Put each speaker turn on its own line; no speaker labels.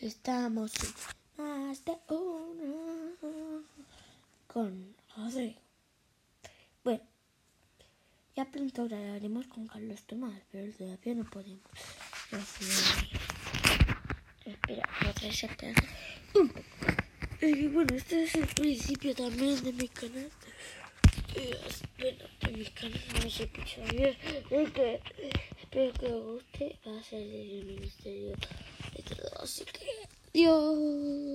estamos más de una con Rodrigo. Bueno, ya pronto grabaremos con Carlos Tomás, pero todavía no podemos. Espera, otra vez un poco. Y bueno, este es el principio también de mi canal. Y, bueno, de mi canal no qué saber. que espero que os guste. Va a ser el ministerio de todo. Que, 就